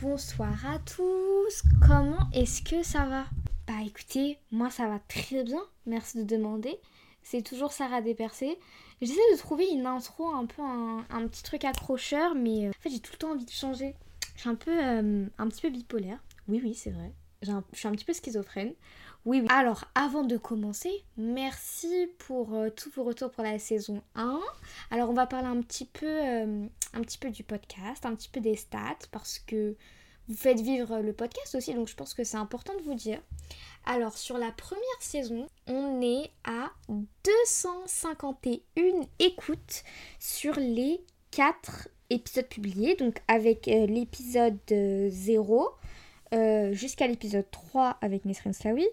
bonsoir à tous. Comment est-ce que ça va? Bah écoutez, moi ça va très bien, merci de demander. C'est toujours Sarah Despercé. J'essaie de trouver une intro, un peu un, petit truc accrocheur, mais euh, en fait j'ai tout le temps envie de changer. Je suis un peu, euh, un petit peu bipolaire. Oui, oui, c'est vrai. Je suis un petit peu schizophrène. Oui. Alors, avant de commencer, merci pour euh, tous vos retours pour la saison 1. Alors, on va parler un petit peu, euh, un petit peu du podcast, un petit peu des stats, parce que vous faites vivre le podcast aussi, donc je pense que c'est important de vous dire. Alors, sur la première saison, on est à 251 écoutes sur les 4 épisodes publiés, donc avec euh, l'épisode 0 euh, jusqu'à l'épisode 3 avec Nesrin Slawi.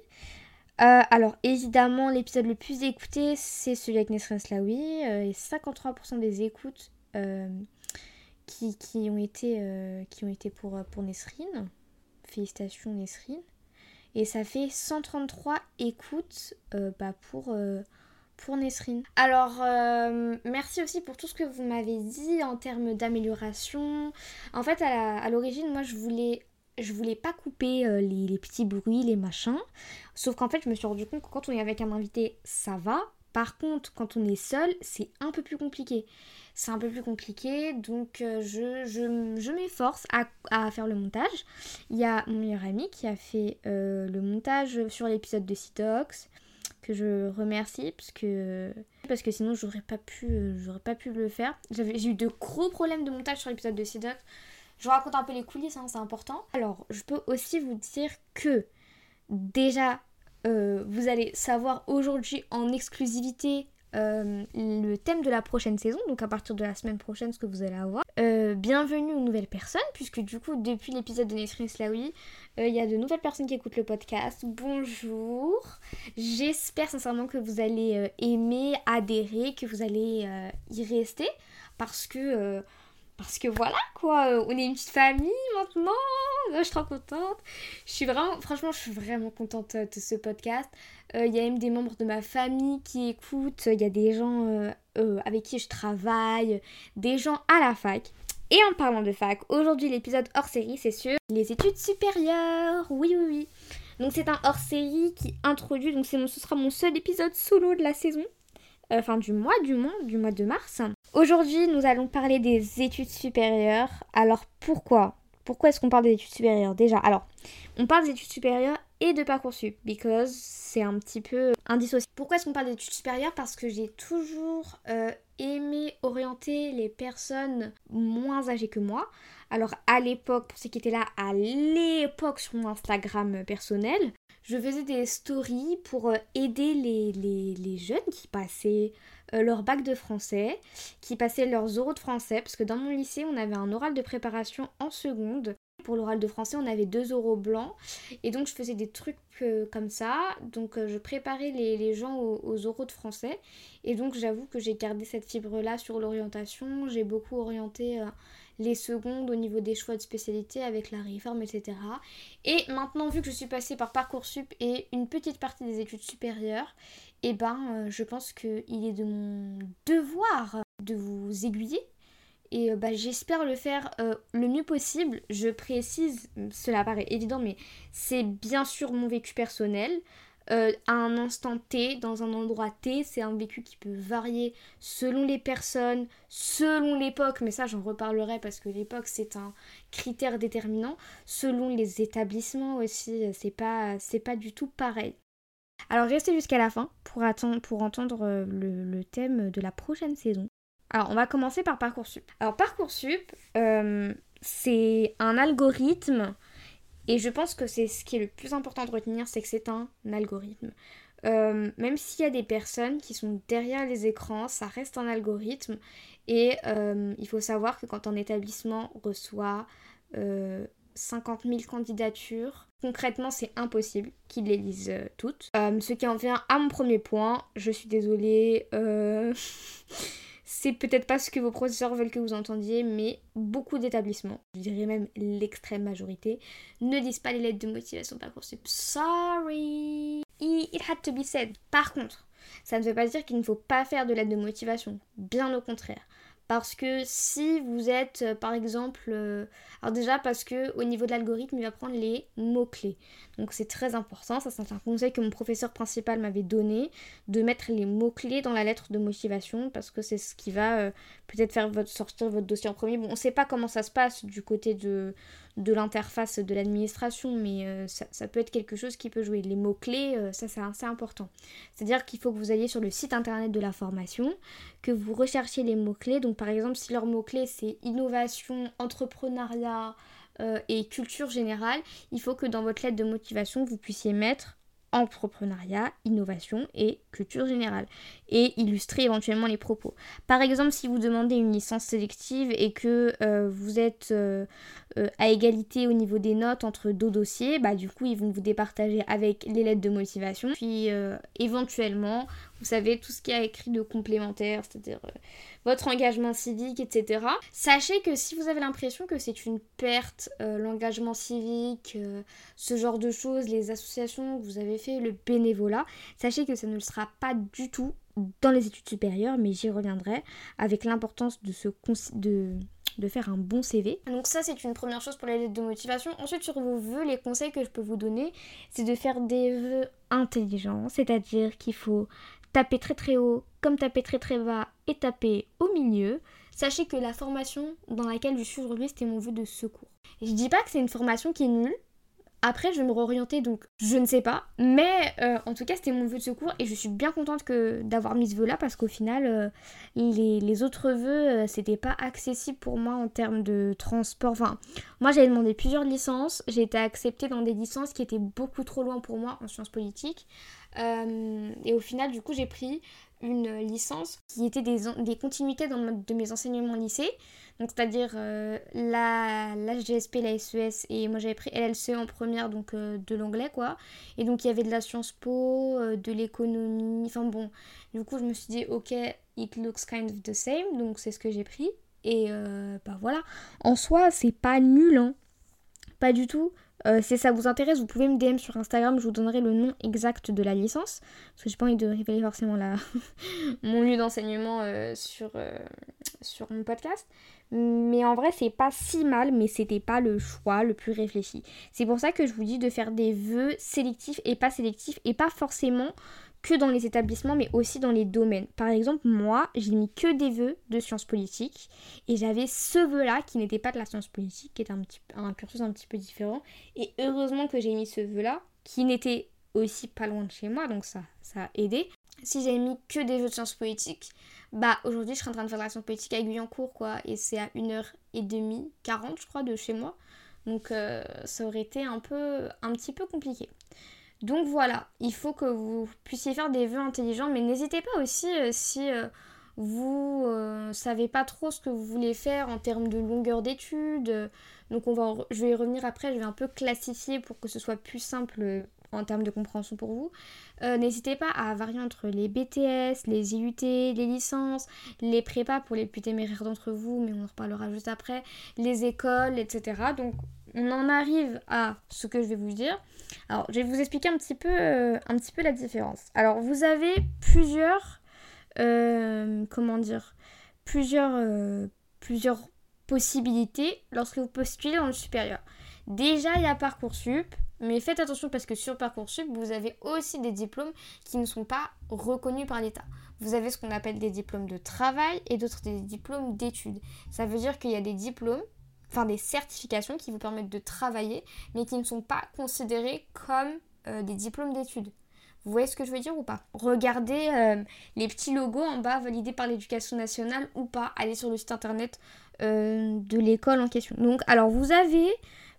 Euh, alors évidemment l'épisode le plus écouté c'est celui avec Nesrin Slawi euh, et 53% des écoutes qui, qui, ont été, qui ont été pour, pour Nesrine. Félicitations Nesrine. Et ça fait 133 écoutes bah, pour, pour Nesrine. Alors, merci aussi pour tout ce que vous m'avez dit en termes d'amélioration. En fait, à l'origine, moi, je voulais je voulais pas couper euh, les, petits bruits, les machins. Sauf qu'en fait, je me suis rendu compte que quand on est avec un invité, ça va. Par contre, quand on est seul, c'est un peu plus compliqué. C'est un peu plus compliqué, donc euh, je, je, m'efforce à, faire le montage. Il y a mon meilleur ami qui a fait euh, le montage sur l'épisode de Citox, que je remercie, parce que, parce que sinon j'aurais pas, pu, j'aurais pas pu le faire. J'ai eu de gros problèmes de montage sur l'épisode de Citox. Je vous raconte un peu les coulisses, hein, c'est important. Alors, je peux aussi vous dire que déjà, euh, vous allez savoir aujourd'hui en exclusivité euh, le thème de la prochaine saison, donc à partir de la semaine prochaine, ce que vous allez avoir. Euh, bienvenue aux nouvelles personnes, puisque du coup, depuis l'épisode de Nesrine Slaoui, il y a de nouvelles personnes qui écoutent le podcast. Bonjour, j'espère sincèrement que vous allez aimer, adhérer, que vous allez y rester, parce que parce que voilà quoi, euh, on est une petite famille maintenant. je suis trop contente. Je suis vraiment, franchement, je suis vraiment contente euh, de ce podcast. Euh, il y a même des membres de ma famille qui écoutent. Il y a des gens avec qui je travaille, des gens à la fac. Et en parlant de fac, aujourd'hui l'épisode hors série, c'est sur les études supérieures. Oui, oui, oui. Donc c'est un hors série qui introduit, donc ce sera mon seul épisode solo de la saison. Enfin du mois, du mois, du mois de mars. Aujourd'hui, nous allons parler des études supérieures. Alors pourquoi? Pourquoi est-ce qu'on parle des études supérieures? Déjà, alors, on parle des études supérieures et de Parcoursup, because c'est un petit peu indissociable. Pourquoi est-ce qu'on parle d'études supérieures? Parce que j'ai toujours euh, aimé orienter les personnes moins âgées que moi. Alors à l'époque, pour ceux qui étaient là, à l'époque sur mon Instagram personnel, je faisais des stories pour euh, aider les, les jeunes qui passaient euh, leur bac de français, qui passaient leurs oraux de français, parce que dans mon lycée, on avait un oral de préparation en seconde. Pour l'oral de français, on avait deux oraux blancs. Et donc, je faisais des trucs euh, comme ça. Donc, euh, je préparais les, gens aux, oraux de français. Et donc, j'avoue que j'ai gardé cette fibre-là sur l'orientation. J'ai beaucoup orienté les secondes au niveau des choix de spécialité avec la réforme, etc. Et maintenant, vu que je suis passée par Parcoursup et une petite partie des études supérieures, eh ben, euh, je pense qu'il est de mon devoir de vous aiguiller. Et euh, bah, j'espère le faire euh, le mieux possible. Je précise, cela paraît évident, mais c'est bien sûr mon vécu personnel. à un instant T, dans un endroit T, c'est un vécu qui peut varier selon les personnes, selon l'époque, mais ça j'en reparlerai parce que l'époque c'est un critère déterminant, selon les établissements aussi, c'est pas, pas du tout pareil. Alors restez jusqu'à la fin pour, pour entendre euh, le, thème de la prochaine saison. Alors on va commencer par Parcoursup. Alors Parcoursup, euh, c'est un algorithme et je pense que c'est ce qui est le plus important de retenir, c'est que c'est un algorithme. Euh, même s'il y a des personnes qui sont derrière les écrans, ça reste un algorithme. Et il faut savoir que quand un établissement reçoit 50 000 candidatures. Concrètement, c'est impossible qu'ils les lisent euh, toutes. Euh, ce qui en vient à mon premier point. Je suis désolée. Euh, c'est peut-être pas ce que vos professeurs veulent que vous entendiez, mais beaucoup d'établissements, je dirais même l'extrême majorité, ne lisent pas les lettres de motivation Parcoursup. Sorry. It had to be said. Par contre, ça ne veut pas dire qu'il ne faut pas faire de lettres de motivation. Bien au contraire. Parce que si vous êtes, euh, par exemple, euh, alors déjà parce que au niveau de l'algorithme, il va prendre les mots-clés. Donc c'est très important, ça c'est un conseil que mon professeur principal m'avait donné, de mettre les mots-clés dans la lettre de motivation, parce que c'est ce qui va euh, peut-être faire sortir votre dossier en premier. Bon, on ne sait pas comment ça se passe du côté de, de l'interface de l'administration, mais euh, ça, peut être quelque chose qui peut jouer. Les mots-clés, euh, ça c'est important. C'est-à-dire qu'il faut que vous alliez sur le site internet de la formation, que vous recherchiez les mots-clés. Donc par exemple, si leur mot-clé c'est innovation, entrepreneuriat euh, et culture générale, il faut que dans votre lettre de motivation, vous puissiez mettre entrepreneuriat, innovation et culture générale et illustrer éventuellement les propos. Par exemple, si vous demandez une licence sélective et que euh, vous êtes euh, euh, à égalité au niveau des notes entre deux dossiers, bah du coup ils vont vous départager avec les lettres de motivation. Puis éventuellement, vous savez, tout ce qui a écrit de complémentaire, c'est-à-dire votre engagement civique, etc. Sachez que si vous avez l'impression que c'est une perte, l'engagement civique, ce genre de choses, les associations que vous avez fait, le bénévolat, sachez que ça ne le sera pas du tout dans les études supérieures, mais j'y reviendrai avec l'importance de, se de, de faire un bon CV. Donc ça c'est une première chose pour les lettres de motivation. Ensuite sur vos vœux, les conseils que je peux vous donner, c'est de faire des vœux intelligents, c'est-à-dire qu'il faut taper très très haut comme taper très très bas et taper au milieu. Sachez que la formation dans laquelle je suis aujourd'hui, c'était mon vœu de secours. Et je dis pas que c'est une formation qui est nulle, après, je vais me réorienter, donc je ne sais pas. Mais euh, en tout cas, c'était mon vœu de secours et je suis bien contente que d'avoir mis ce vœu là parce qu'au final, euh, les, autres vœux, euh, c'était pas accessible pour moi en termes de transport. Enfin, moi j'avais demandé plusieurs licences. J'ai été acceptée dans des licences qui étaient beaucoup trop loin pour moi en sciences politiques. et au final, du coup, j'ai pris une licence qui était des, des continuités dans, de mes enseignements lycée. Donc c'est-à-dire euh, la, la GSP, la SES et moi j'avais pris LLC en première donc euh, de l'anglais quoi. Et donc il y avait de la Sciences Po, euh, de l'économie, enfin bon. Du coup je me suis dit ok it looks kind of the same donc c'est ce que j'ai pris. Et bah voilà. En soi c'est pas nul hein. Pas du tout. Euh, si ça vous intéresse, vous pouvez me DM sur Instagram, je vous donnerai le nom exact de la licence. Parce que j'ai pas envie de révéler forcément mon lieu d'enseignement euh, sur, euh, sur mon podcast. Mais en vrai, c'est pas si mal, mais c'était pas le choix le plus réfléchi. C'est pour ça que je vous dis de faire des vœux sélectifs et pas sélectifs, et pas forcément que dans les établissements, mais aussi dans les domaines. Par exemple, moi, j'ai mis que des vœux de sciences politiques et j'avais ce vœu-là qui n'était pas de la science politique, qui était un, petit, un cursus un petit peu différent. Et heureusement que j'ai mis ce vœu-là, qui n'était aussi pas loin de chez moi, donc ça, ça a aidé. Si j'avais mis que des vœux de sciences politiques, bah aujourd'hui je serais en train de faire de la science politique à Guyancourt, quoi, et c'est à 1h30, 40 je crois, de chez moi. Donc euh, ça aurait été un un petit peu compliqué. Donc voilà, il faut que vous puissiez faire des vœux intelligents, mais n'hésitez pas aussi euh, si euh, vous euh, savez pas trop ce que vous voulez faire en termes de longueur d'études. donc on va, je vais y revenir après, je vais un peu classifier pour que ce soit plus simple en termes de compréhension pour vous. N'hésitez pas à varier entre les BTS, les IUT, les licences, les prépas pour les plus téméraires d'entre vous, mais on en reparlera juste après, les écoles, etc. Donc on en arrive à ce que je vais vous dire. Alors, je vais vous expliquer un petit peu, euh, un petit peu la différence. Alors, vous avez plusieurs, euh, comment dire, plusieurs, euh, plusieurs possibilités lorsque vous postulez dans le supérieur. Déjà, il y a Parcoursup, mais faites attention parce que sur Parcoursup, vous avez aussi des diplômes qui ne sont pas reconnus par l'État. Vous avez ce qu'on appelle des diplômes de travail et d'autres des diplômes d'études. Ça veut dire qu'il y a des diplômes enfin des certifications qui vous permettent de travailler, mais qui ne sont pas considérées comme euh, des diplômes d'études. Vous voyez ce que je veux dire ou pas? Regardez euh, les petits logos en bas validés par l'éducation nationale ou pas. Allez sur le site internet euh, de l'école en question. Donc, alors vous avez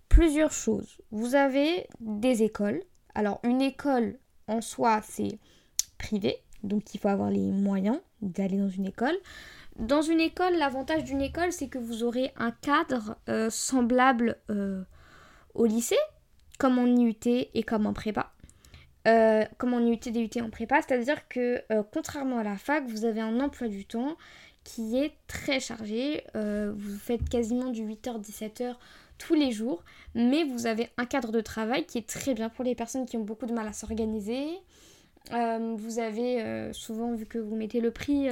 plusieurs choses. Vous avez des écoles. Alors, une école en soi, c'est privé. Donc, il faut avoir les moyens d'aller dans une école. Dans une école, l'avantage d'une école, c'est que vous aurez un cadre euh, semblable euh, au lycée, comme en IUT et comme en prépa. Euh, comme en IUT, DUT en prépa, c'est-à-dire que contrairement à la fac, vous avez un emploi du temps qui est très chargé. vous faites quasiment du 8h-17h tous les jours, mais vous avez un cadre de travail qui est très bien pour les personnes qui ont beaucoup de mal à s'organiser. vous avez souvent, vu que vous mettez le prix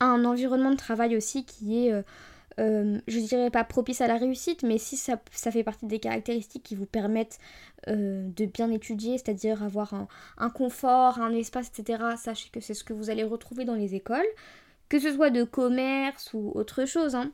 un environnement de travail aussi qui est, euh, euh, je dirais pas propice à la réussite, mais si ça, fait partie des caractéristiques qui vous permettent euh, de bien étudier, c'est-à-dire avoir un, confort, un espace, etc., sachez que c'est ce que vous allez retrouver dans les écoles, que ce soit de commerce ou autre chose. Hein.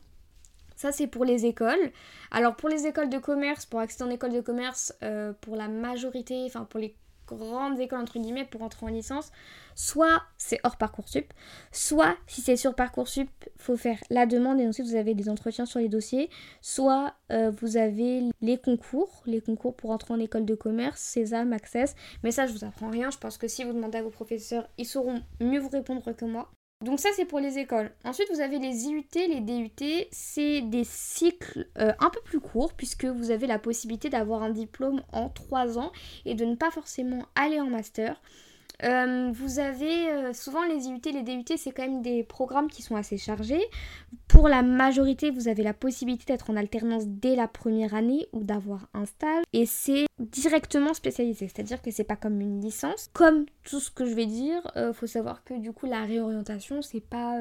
Ça, c'est pour les écoles. Alors, pour les écoles de commerce, pour accéder en école de commerce, pour la majorité, enfin, pour les grandes écoles entre guillemets pour entrer en licence, soit c'est hors Parcoursup, soit si c'est sur Parcoursup, faut faire la demande et ensuite vous avez des entretiens sur les dossiers, soit euh, vous avez les concours, les concours pour entrer en école de commerce, César, Access, mais ça je vous apprends rien, je pense que si vous demandez à vos professeurs, ils sauront mieux vous répondre que moi. Donc ça c'est pour les écoles. Ensuite vous avez les IUT, les DUT, c'est des cycles euh, un peu plus courts puisque vous avez la possibilité d'avoir un diplôme en 3 ans et de ne pas forcément aller en master. Euh, vous avez euh, souvent les IUT, les DUT, c'est quand même des programmes qui sont assez chargés. Pour la majorité, vous avez la possibilité d'être en alternance dès la première année ou d'avoir un stage. Et c'est directement spécialisé, c'est-à-dire que c'est pas comme une licence. Comme tout ce que je vais dire, euh, faut savoir que du coup la réorientation, c'est pas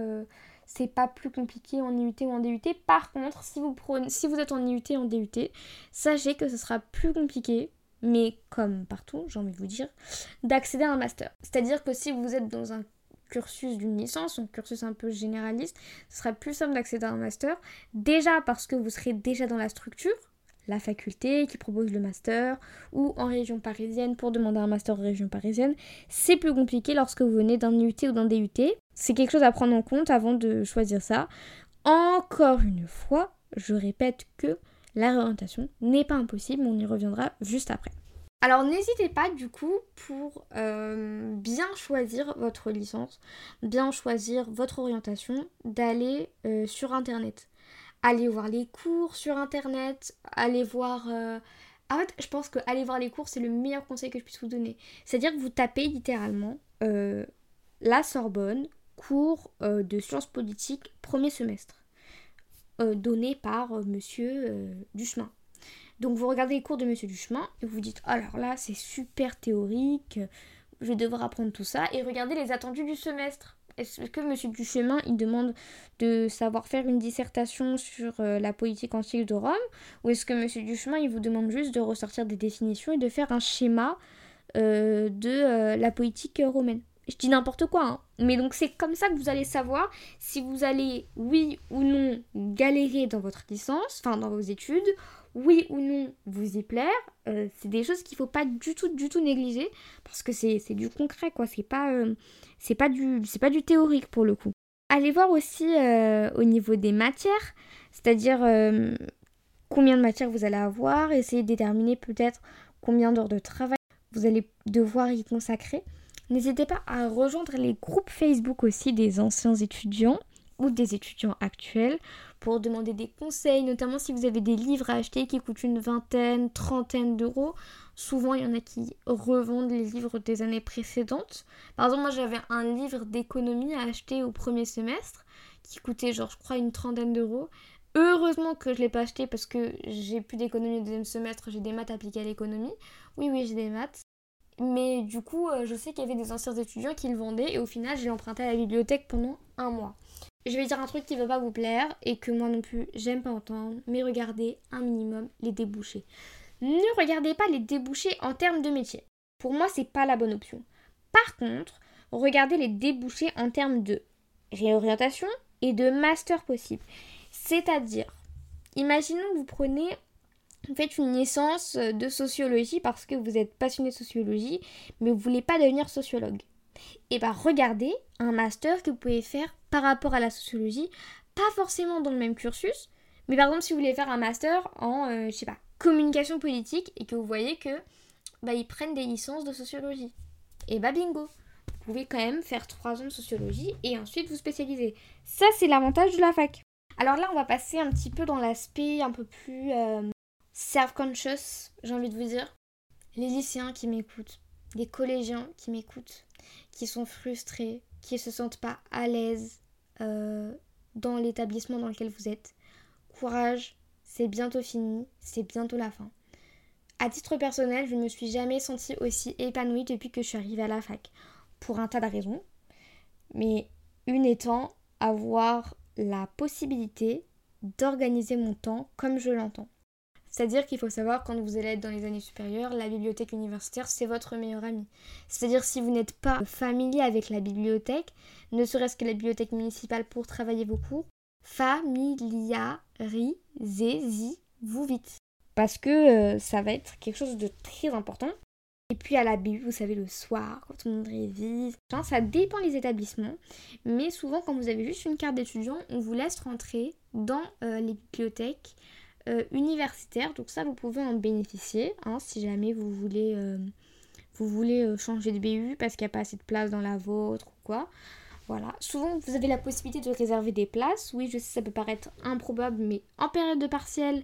c'est pas plus compliqué en IUT ou en DUT. Par contre, si vous, prenez, si vous êtes en IUT et en DUT, sachez que ce sera plus compliqué mais comme partout, j'ai envie de vous dire, d'accéder à un master. C'est-à-dire que si vous êtes dans un cursus d'une licence, un cursus un peu généraliste, ce sera plus simple d'accéder à un master. Déjà parce que vous serez déjà dans la structure, la faculté qui propose le master, ou en région parisienne pour demander un master en région parisienne. C'est plus compliqué lorsque vous venez d'un UT ou d'un DUT. C'est quelque chose à prendre en compte avant de choisir ça. Encore une fois, je répète que la réorientation n'est pas impossible, on y reviendra juste après. Alors n'hésitez pas du coup pour euh, bien choisir votre licence, bien choisir votre orientation, d'aller euh, sur internet. Allez voir les cours sur internet, allez voir... Euh, en fait, je pense que aller voir les cours, c'est le meilleur conseil que je puisse vous donner. C'est-à-dire que vous tapez littéralement la Sorbonne, cours de sciences politiques, premier semestre. Euh, donné par euh, monsieur euh, Duchemin. Donc vous regardez les cours de monsieur Duchemin et vous dites alors là c'est super théorique, je vais devoir apprendre tout ça et regardez les attendus du semestre. Est-ce que monsieur Duchemin il demande de savoir faire une dissertation sur la politique antique de Rome ou est-ce que monsieur Duchemin il vous demande juste de ressortir des définitions et de faire un schéma de la politique romaine? Je dis n'importe quoi, hein. mais donc c'est comme ça que vous allez savoir si vous allez, oui ou non, galérer dans votre licence, enfin dans vos études, oui ou non vous y plaire. Euh, c'est des choses qu'il faut pas du tout, du tout négliger parce que c'est du concret, quoi. C'est pas, euh, c'est pas du, théorique pour le coup. Allez voir aussi euh, au niveau des matières, c'est-à-dire combien de matières vous allez avoir, essayer de déterminer peut-être combien d'heures de travail vous allez devoir y consacrer. N'hésitez pas à rejoindre les groupes Facebook aussi des anciens étudiants ou des étudiants actuels pour demander des conseils, notamment si vous avez des livres à acheter qui coûtent une vingtaine, trentaine d'euros. Souvent, il y en a qui revendent les livres des années précédentes. Par exemple, moi j'avais un livre d'économie à acheter au premier semestre qui coûtait genre je crois une trentaine d'euros. Heureusement que je ne l'ai pas acheté parce que j'ai plus d'économie au deuxième semestre, j'ai des maths appliquées à l'économie. Oui, oui, j'ai des maths. Mais du coup, euh, je sais qu'il y avait des anciens étudiants qui le vendaient et au final, j'ai emprunté à la bibliothèque pendant un mois. Je vais dire un truc qui va pas vous plaire et que moi non plus j'aime pas entendre, mais regardez un minimum les débouchés. Ne regardez pas les débouchés en termes de métier. Pour moi, c'est pas la bonne option. Par contre, regardez les débouchés en termes de réorientation et de master possible. C'est-à-dire, imaginons que vous prenez faites une licence de sociologie parce que vous êtes passionné de sociologie, mais vous ne voulez pas devenir sociologue. Et eh bien regardez un master que vous pouvez faire par rapport à la sociologie, pas forcément dans le même cursus, mais par exemple si vous voulez faire un master en, euh, je sais pas, communication politique et que vous voyez que bah, ils prennent des licences de sociologie. Et bah bingo Vous pouvez quand même faire 3 ans de sociologie et ensuite vous spécialiser. Ça c'est l'avantage de la fac. Alors là on va passer un petit peu dans l'aspect un peu plus euh, self-conscious, j'ai envie de vous dire. Les lycéens qui m'écoutent, les collégiens qui m'écoutent, qui sont frustrés, qui ne se sentent pas à l'aise euh, dans l'établissement dans lequel vous êtes. Courage, c'est bientôt fini, c'est bientôt la fin. À titre personnel, je ne me suis jamais sentie aussi épanouie depuis que je suis arrivée à la fac. Pour un tas de raisons. Mais une étant, avoir la possibilité d'organiser mon temps comme je l'entends. C'est-à-dire qu'il faut savoir, quand vous allez être dans les années supérieures, la bibliothèque universitaire, c'est votre meilleur ami. C'est-à-dire si vous n'êtes pas familier avec la bibliothèque, ne serait-ce que la bibliothèque municipale pour travailler vos cours, familiarisez-vous vite. Parce que euh, ça va être quelque chose de très important. Et puis à la BU, vous savez, le soir, quand monde révise, ça dépend des établissements. Mais souvent, quand vous avez juste une carte d'étudiant, on vous laisse rentrer dans euh, les bibliothèques euh, universitaires. Donc ça, vous pouvez en bénéficier hein, si jamais vous voulez, vous voulez changer de BU parce qu'il n'y a pas assez de place dans la vôtre ou quoi. Voilà. Souvent, vous avez la possibilité de réserver des places. Oui, je sais, ça peut paraître improbable, mais en période de partiel,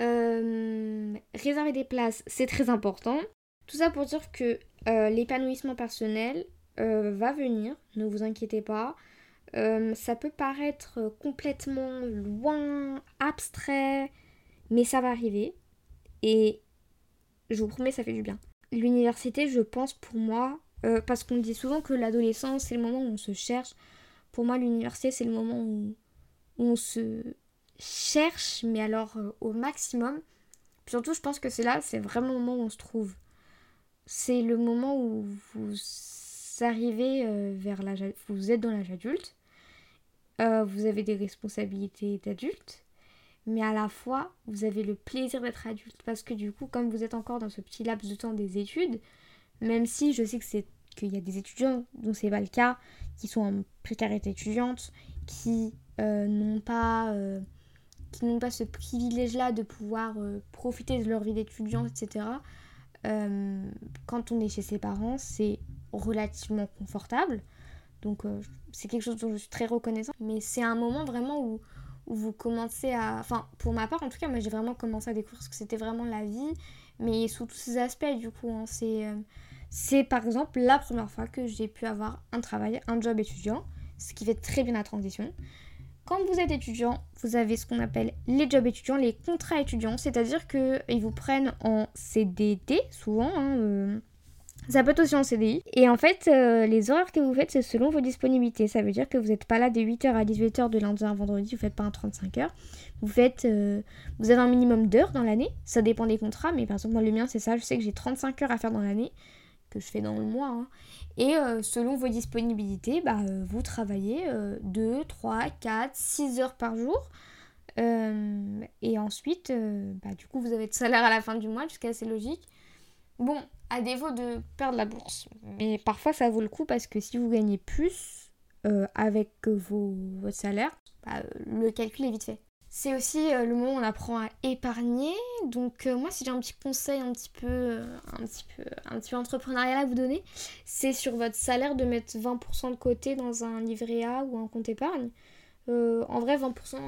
euh, réserver des places, c'est très important. Tout ça pour dire que euh, l'épanouissement personnel euh, va venir, ne vous inquiétez pas. ça peut paraître complètement loin, abstrait, mais ça va arriver. Et je vous promets, ça fait du bien. L'université, je pense pour moi, euh, parce qu'on dit souvent que l'adolescence, c'est le moment où on se cherche. Pour moi, l'université, c'est le moment où, on se cherche, mais alors euh, au maximum. surtout, je pense que c'est là, c'est vraiment le moment où on se trouve. C'est le moment où vous arrivez euh, vers l'âge... Vous êtes dans l'âge adulte. vous avez des responsabilités d'adulte. Mais à la fois, vous avez le plaisir d'être adulte. Parce que du coup, comme vous êtes encore dans ce petit laps de temps des études, même si je sais que c'est qu'il y a des étudiants dont c'est pas le cas, qui sont en précarité étudiante, qui euh, n'ont pas euh, qui n'ont pas ce privilège-là de pouvoir euh, profiter de leur vie d'étudiant, etc. quand on est chez ses parents, c'est relativement confortable. Donc c'est quelque chose dont je suis très reconnaissante. Mais c'est un moment vraiment où, où vous commencez à... Enfin, pour ma part, en tout cas, moi j'ai vraiment commencé à découvrir ce que c'était vraiment la vie, mais sous tous ces aspects, du coup. Hein, c'est c'est par exemple la première fois que j'ai pu avoir un travail, un job étudiant, ce qui fait très bien la transition. Quand vous êtes étudiant, vous avez ce qu'on appelle les jobs étudiants, les contrats étudiants, c'est-à-dire qu'ils vous prennent en CDD souvent. Hein, euh, ça peut être aussi en CDI. Et en fait, euh, les horaires que vous faites, c'est selon vos disponibilités. Ça veut dire que vous n'êtes pas là de 8h à 18h de lundi à vendredi, vous faites pas un 35 heures. Vous faites, euh, vous avez un minimum d'heures dans l'année. Ça dépend des contrats, mais par exemple, moi, le mien, c'est ça. Je sais que j'ai 35 heures à faire dans l'année que je fais dans le mois. Hein. Et euh, selon vos disponibilités, bah, vous travaillez 2, 3, 4, 6 heures par jour. Et ensuite, bah, du coup, vous avez de salaire à la fin du mois, jusqu'à assez logique. Bon, à défaut de perdre la bourse. Mais parfois, ça vaut le coup parce que si vous gagnez plus avec vos, votre salaire, bah, le calcul est vite fait. C'est aussi euh, le moment où on apprend à épargner. Donc euh, moi si j'ai un petit conseil un petit peu euh, un petit peu un petit peu entrepreneurial à vous donner, c'est sur votre salaire de mettre 20% de côté dans un livret A ou un compte épargne. en vrai 20%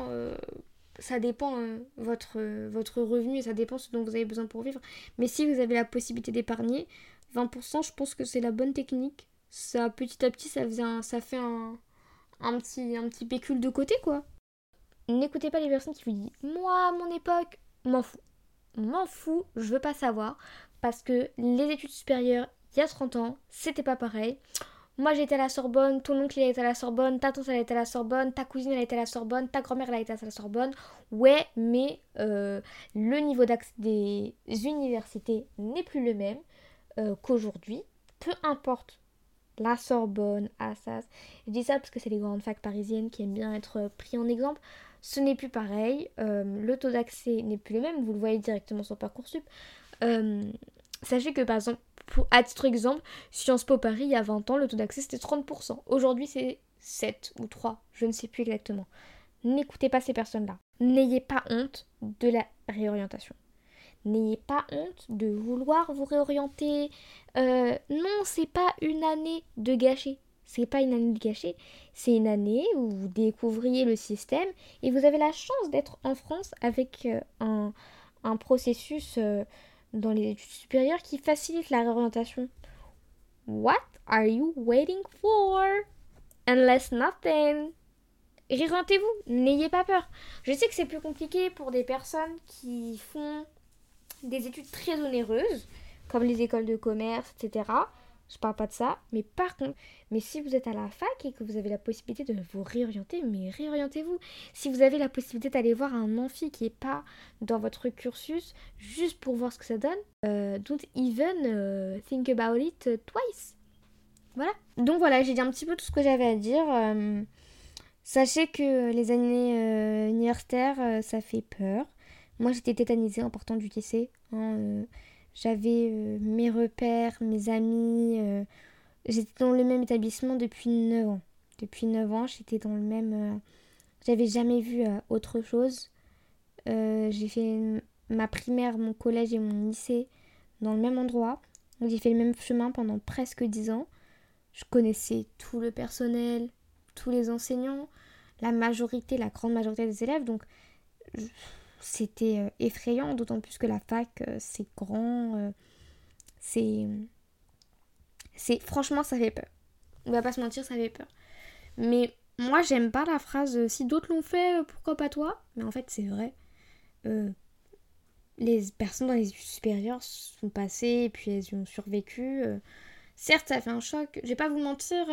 ça dépend votre, votre revenu et ça dépend ce dont vous avez besoin pour vivre. Mais si vous avez la possibilité d'épargner, 20% je pense que c'est la bonne technique. Ça petit à petit ça, faisait ça fait un, un, petit, un petit pécule de côté quoi. N'écoutez pas les personnes qui vous disent Moi, à mon époque, m'en fous. M'en fous, je veux pas savoir. Parce que les études supérieures, il y a 30 ans, c'était pas pareil. Moi j'étais à la Sorbonne, ton oncle il été à la Sorbonne, ta tante elle été à la Sorbonne, ta cousine elle été à la Sorbonne, ta grand-mère elle a été à la Sorbonne. Ouais, mais euh, le niveau d'accès des universités n'est plus le même euh, qu'aujourd'hui. Peu importe la Sorbonne, Assas. Je dis ça parce que c'est les grandes facs parisiennes qui aiment bien être pris en exemple ce n'est plus pareil. Euh, le taux d'accès n'est plus le même, vous le voyez directement sur Parcoursup. Euh, sachez que par exemple, pour, à titre exemple, Sciences Po Paris, il y a 20 ans, le taux d'accès c'était 30%. Aujourd'hui c'est 7 ou 3, je ne sais plus exactement. N'écoutez pas ces personnes-là. N'ayez pas honte de la réorientation. N'ayez pas honte de vouloir vous réorienter. Euh, non, c'est pas une année de gâcher c'est pas une année de gâcher, c'est une année où vous découvriez le système et vous avez la chance d'être en France avec euh, un, un processus euh, dans les études supérieures qui facilite la réorientation. What are you waiting for? Unless nothing. Réorientez-vous, n'ayez pas peur. Je sais que c'est plus compliqué pour des personnes qui font des études très onéreuses, comme les écoles de commerce, etc. je parle pas de ça. Mais par contre, mais si vous êtes à la fac et que vous avez la possibilité de vous réorienter, mais réorientez-vous. Si vous avez la possibilité d'aller voir un amphi qui est pas dans votre cursus, juste pour voir ce que ça donne, euh, don't even euh, think about it twice. Voilà. Donc voilà, j'ai dit un petit peu tout ce que j'avais à dire. Euh, sachez que les années universitaires, ça fait peur. Moi, j'étais tétanisée en portant du. Hein, j'avais euh, mes repères, mes amis. Euh, j'étais dans le même établissement depuis 9 ans. Depuis 9 ans, j'étais dans le même. Euh, j'avais jamais vu autre chose. j'ai fait ma primaire, mon collège et mon lycée dans le même endroit. J'ai fait le même chemin pendant presque 10 ans. Je connaissais tout le personnel, tous les enseignants, la majorité, la grande majorité des élèves. Donc, c'était euh, effrayant, d'autant plus que la fac, euh, c'est grand, euh, c'est... c'est... Franchement, ça fait peur. On va pas se mentir, ça fait peur. Mais moi, j'aime pas la phrase si d'autres l'ont fait, pourquoi pas toi? Mais en fait, c'est vrai. les personnes dans les études supérieures sont passées et puis elles y ont survécu. certes, ça fait un choc. Je vais pas vous mentir,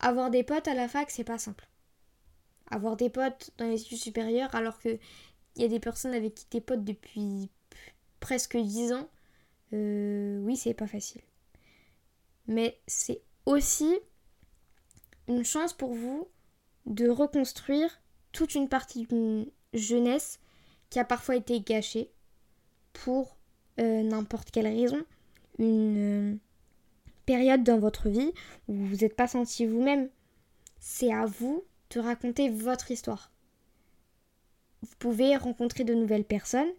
avoir des potes à la fac, c'est pas simple. Avoir des potes dans les études supérieures alors que il y a des personnes avec qui t'es potes depuis presque 10 ans, euh, oui, c'est pas facile. Mais c'est aussi une chance pour vous de reconstruire toute une partie d'une jeunesse qui a parfois été gâchée pour euh, n'importe quelle raison. Une euh, période dans votre vie où vous n'êtes pas senti vous-même. C'est à vous de raconter votre histoire vous pouvez rencontrer de nouvelles personnes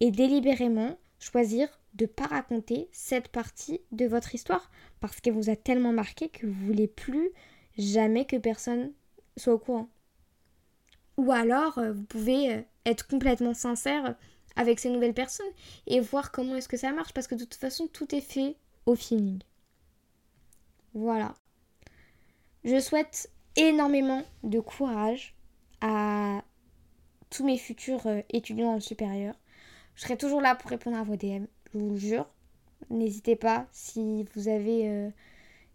et délibérément choisir de ne pas raconter cette partie de votre histoire parce qu'elle vous a tellement marqué que vous voulez plus jamais que personne soit au courant. Ou alors, euh, vous pouvez euh, être complètement sincère avec ces nouvelles personnes et voir comment est-ce que ça marche parce que de toute façon, tout est fait au feeling. Voilà. Je souhaite énormément de courage tous mes futurs euh, étudiants le supérieur. Je serai toujours là pour répondre à vos DM, je vous jure. N'hésitez pas si vous avez euh,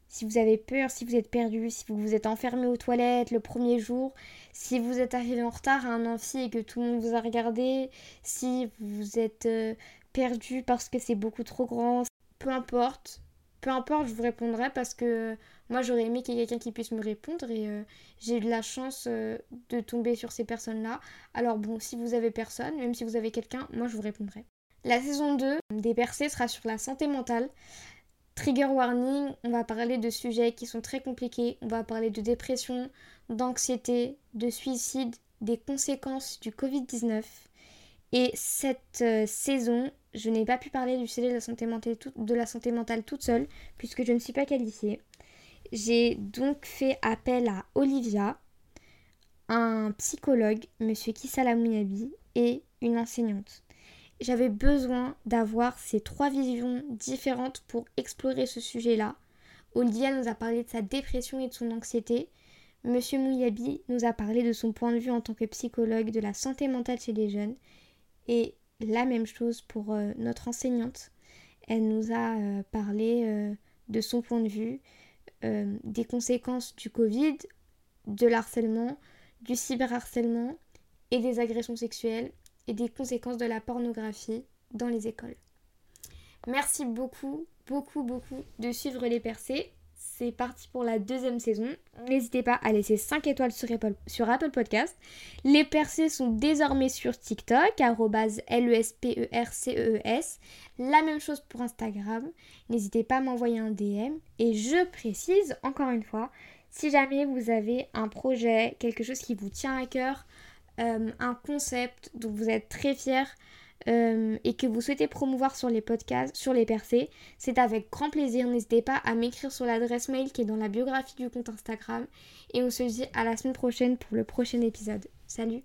si vous avez peur, si vous êtes perdu, si vous vous êtes enfermé aux toilettes le premier jour, si vous êtes arrivé en retard à un amphi et que tout le monde vous a regardé, si vous êtes euh, perdu parce que c'est beaucoup trop grand, peu importe, peu importe, je vous répondrai parce que moi j'aurais aimé qu'il y ait quelqu'un qui puisse me répondre et euh, j'ai eu de la chance euh, de tomber sur ces personnes-là. Alors bon, si vous avez personne, même si vous avez quelqu'un, moi je vous répondrai. La saison 2 des percées sera sur la santé mentale. Trigger warning, on va parler de sujets qui sont très compliqués. On va parler de dépression, d'anxiété, de suicide, des conséquences du Covid-19. Et cette euh, saison, je n'ai pas pu parler du sujet de la santé mentale, de la santé mentale toute seule, puisque je ne suis pas qualifiée. J'ai donc fait appel à Olivia, un psychologue, monsieur Kisala et une enseignante. J'avais besoin d'avoir ces trois visions différentes pour explorer ce sujet-là. Olivia nous a parlé de sa dépression et de son anxiété. Monsieur Mouyabi nous a parlé de son point de vue en tant que psychologue de la santé mentale chez les jeunes. Et la même chose pour euh, notre enseignante. Elle nous a euh, parlé euh, de son point de vue, des conséquences du Covid, de l'harcèlement, du cyberharcèlement et des agressions sexuelles et des conséquences de la pornographie dans les écoles. Merci beaucoup, beaucoup, beaucoup de suivre les percées c'est parti pour la deuxième saison. N'hésitez pas à laisser 5 étoiles sur Apple, sur Podcast. Les percées sont désormais sur TikTok, L-E-S-P-E-R-C-E-E-S. E e la même chose pour Instagram. N'hésitez pas à m'envoyer un DM. Et je précise encore une fois, si jamais vous avez un projet, quelque chose qui vous tient à cœur, euh, un concept dont vous êtes très fier, euh, et que vous souhaitez promouvoir sur les podcasts, sur les percées, c'est avec grand plaisir. N'hésitez pas à m'écrire sur l'adresse mail qui est dans la biographie du compte Instagram. Et on se dit à la semaine prochaine pour le prochain épisode. Salut